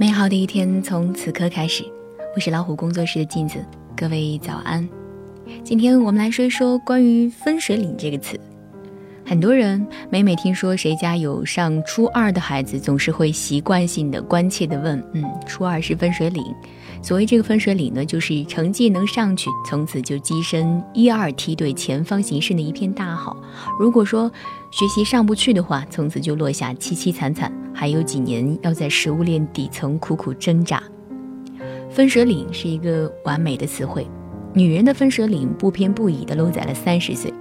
美好的一天从此刻开始。我是老虎工作室的镜子，各位早安。今天我们来说一说关于“分水岭”这个词。很多人每每听说谁家有上初二的孩子，总是会习惯性的关切的问：“嗯，初二是分水岭。”所谓这个分水岭呢，就是成绩能上去，从此就跻身一二梯队前方形势的一片大好；如果说学习上不去的话，从此就落下凄凄惨惨，还有几年要在食物链底层苦苦挣扎。分水岭是一个完美的词汇，女人的分水岭不偏不倚地落在了三十岁。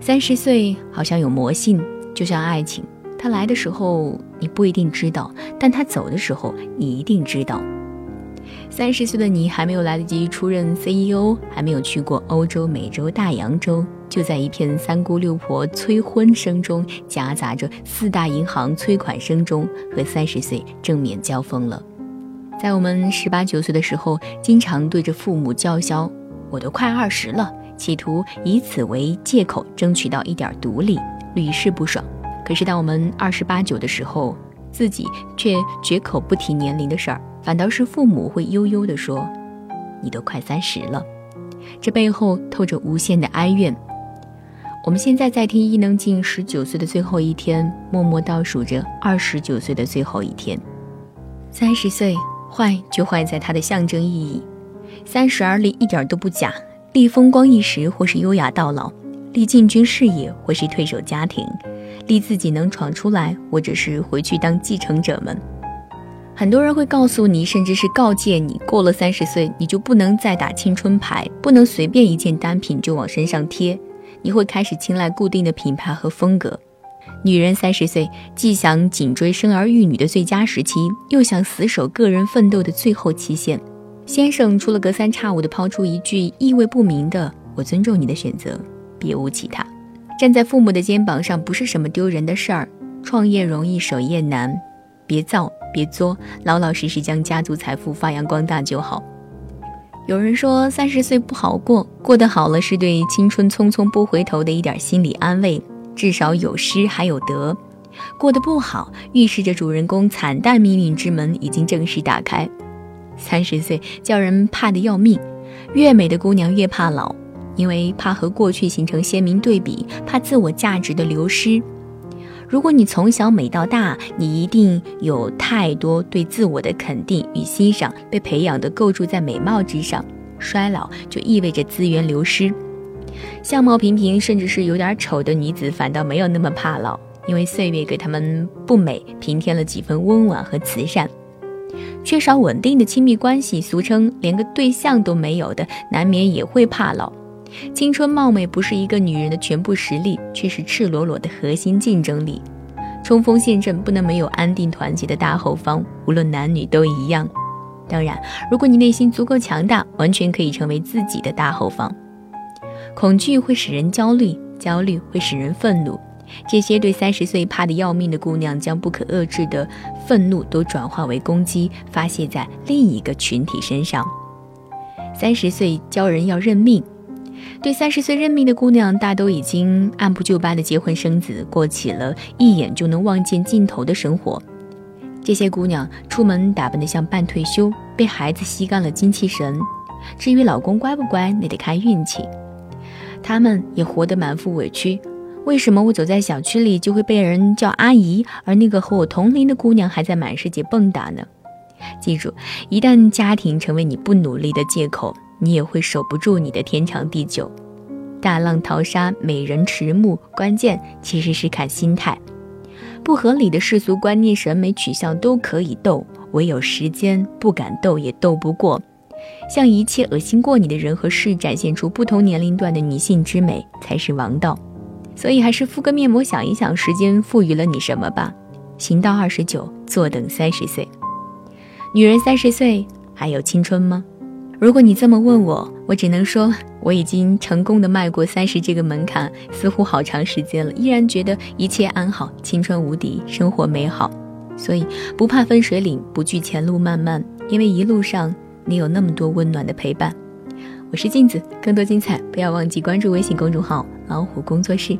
三十岁好像有魔性，就像爱情，它来的时候你不一定知道，但它走的时候你一定知道。三十岁的你还没有来得及出任 CEO，还没有去过欧洲、美洲、大洋洲，就在一片三姑六婆催婚声中，夹杂着四大银行催款声中，和三十岁正面交锋了。在我们十八九岁的时候，经常对着父母叫嚣：“我都快二十了”，企图以此为借口争取到一点独立，屡试不爽。可是当我们二十八九的时候，自己却绝口不提年龄的事儿。反倒是父母会悠悠地说：“你都快三十了。”这背后透着无限的哀怨。我们现在在听伊能静十九岁的最后一天，默默倒数着二十九岁的最后一天。三十岁坏就坏在它的象征意义。三十而立一点都不假，立风光一时或是优雅到老，立进军事业或是退守家庭，立自己能闯出来，或者是回去当继承者们。很多人会告诉你，甚至是告诫你，过了三十岁，你就不能再打青春牌，不能随便一件单品就往身上贴，你会开始青睐固定的品牌和风格。女人三十岁，既想紧追生儿育女的最佳时期，又想死守个人奋斗的最后期限。先生除了隔三差五地抛出一句意味不明的“我尊重你的选择”，别无其他。站在父母的肩膀上不是什么丢人的事儿，创业容易守业难，别造。别作，老老实实将家族财富发扬光大就好。有人说三十岁不好过，过得好了是对青春匆匆不回头的一点心理安慰，至少有失还有得；过得不好，预示着主人公惨淡命运之门已经正式打开。三十岁叫人怕得要命，越美的姑娘越怕老，因为怕和过去形成鲜明对比，怕自我价值的流失。如果你从小美到大，你一定有太多对自我的肯定与欣赏被培养的构筑在美貌之上。衰老就意味着资源流失。相貌平平甚至是有点丑的女子，反倒没有那么怕老，因为岁月给她们不美平添了几分温婉和慈善。缺少稳定的亲密关系，俗称连个对象都没有的，难免也会怕老。青春貌美不是一个女人的全部实力，却是赤裸裸的核心竞争力。冲锋陷阵不能没有安定团结的大后方，无论男女都一样。当然，如果你内心足够强大，完全可以成为自己的大后方。恐惧会使人焦虑，焦虑会使人愤怒。这些对三十岁怕得要命的姑娘，将不可遏制的愤怒都转化为攻击，发泄在另一个群体身上。三十岁教人要认命。对三十岁认命的姑娘，大都已经按部就班的结婚生子，过起了一眼就能望见尽头的生活。这些姑娘出门打扮得像半退休，被孩子吸干了精气神。至于老公乖不乖，那得看运气。她们也活得满腹委屈。为什么我走在小区里就会被人叫阿姨，而那个和我同龄的姑娘还在满世界蹦跶呢？记住，一旦家庭成为你不努力的借口。你也会守不住你的天长地久，大浪淘沙，美人迟暮，关键其实是看心态。不合理的世俗观念、审美取向都可以斗，唯有时间不敢斗也斗不过。向一切恶心过你的人和事展现出不同年龄段的女性之美，才是王道。所以还是敷个面膜，想一想时间赋予了你什么吧。行到二十九，坐等三十岁。女人三十岁还有青春吗？如果你这么问我，我只能说我已经成功的迈过三十这个门槛，似乎好长时间了，依然觉得一切安好，青春无敌，生活美好。所以不怕分水岭，不惧前路漫漫，因为一路上你有那么多温暖的陪伴。我是镜子，更多精彩不要忘记关注微信公众号“老虎工作室”。